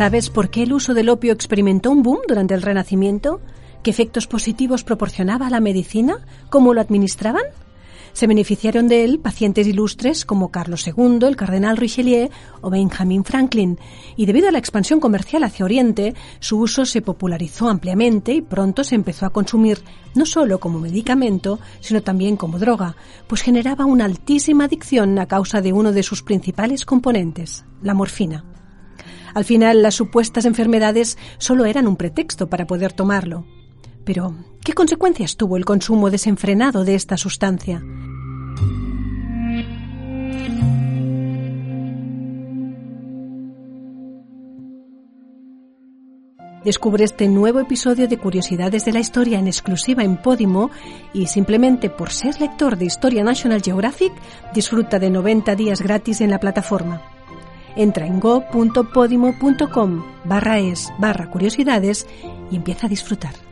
¿Sabes por qué el uso del opio experimentó un boom durante el Renacimiento? ¿Qué efectos positivos proporcionaba a la medicina? ¿Cómo lo administraban? Se beneficiaron de él pacientes ilustres como Carlos II, el cardenal Richelieu o Benjamin Franklin, y debido a la expansión comercial hacia Oriente, su uso se popularizó ampliamente y pronto se empezó a consumir no solo como medicamento, sino también como droga, pues generaba una altísima adicción a causa de uno de sus principales componentes, la morfina. Al final, las supuestas enfermedades solo eran un pretexto para poder tomarlo. Pero, ¿qué consecuencias tuvo el consumo desenfrenado de esta sustancia? Descubre este nuevo episodio de Curiosidades de la Historia en exclusiva en Podimo y simplemente por ser lector de Historia National Geographic disfruta de 90 días gratis en la plataforma. Entra en go.podimo.com barra es barra curiosidades y empieza a disfrutar.